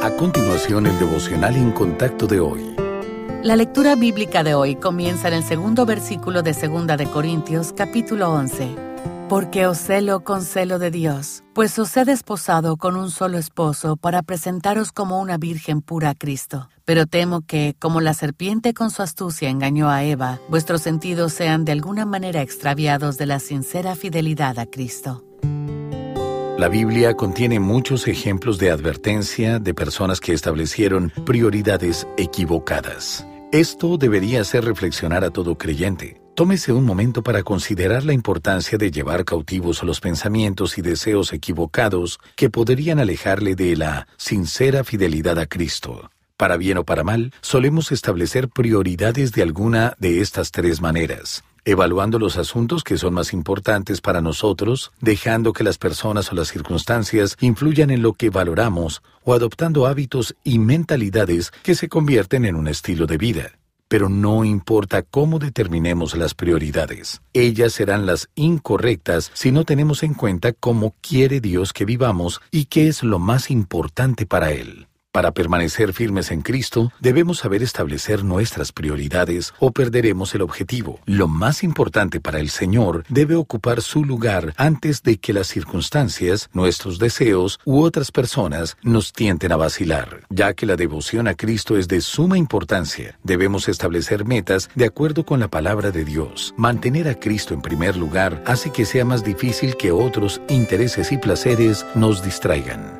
A continuación, el devocional en contacto de hoy. La lectura bíblica de hoy comienza en el segundo versículo de Segunda de Corintios, capítulo 11. Porque os celo con celo de Dios, pues os he desposado con un solo esposo para presentaros como una virgen pura a Cristo. Pero temo que, como la serpiente con su astucia engañó a Eva, vuestros sentidos sean de alguna manera extraviados de la sincera fidelidad a Cristo. La Biblia contiene muchos ejemplos de advertencia de personas que establecieron prioridades equivocadas. Esto debería hacer reflexionar a todo creyente. Tómese un momento para considerar la importancia de llevar cautivos los pensamientos y deseos equivocados que podrían alejarle de la sincera fidelidad a Cristo. Para bien o para mal, solemos establecer prioridades de alguna de estas tres maneras evaluando los asuntos que son más importantes para nosotros, dejando que las personas o las circunstancias influyan en lo que valoramos o adoptando hábitos y mentalidades que se convierten en un estilo de vida. Pero no importa cómo determinemos las prioridades, ellas serán las incorrectas si no tenemos en cuenta cómo quiere Dios que vivamos y qué es lo más importante para Él. Para permanecer firmes en Cristo, debemos saber establecer nuestras prioridades o perderemos el objetivo. Lo más importante para el Señor debe ocupar su lugar antes de que las circunstancias, nuestros deseos u otras personas nos tienten a vacilar. Ya que la devoción a Cristo es de suma importancia, debemos establecer metas de acuerdo con la palabra de Dios. Mantener a Cristo en primer lugar hace que sea más difícil que otros intereses y placeres nos distraigan.